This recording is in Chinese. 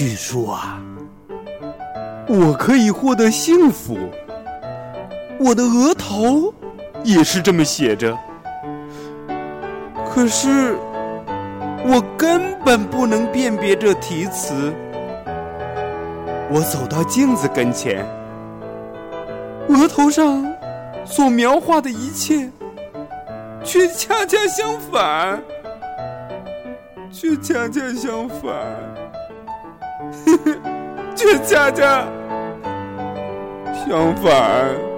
据说啊，我可以获得幸福。我的额头也是这么写着。可是我根本不能辨别这题词。我走到镜子跟前，额头上所描画的一切，却恰恰相反，却恰恰相反，却恰恰相反。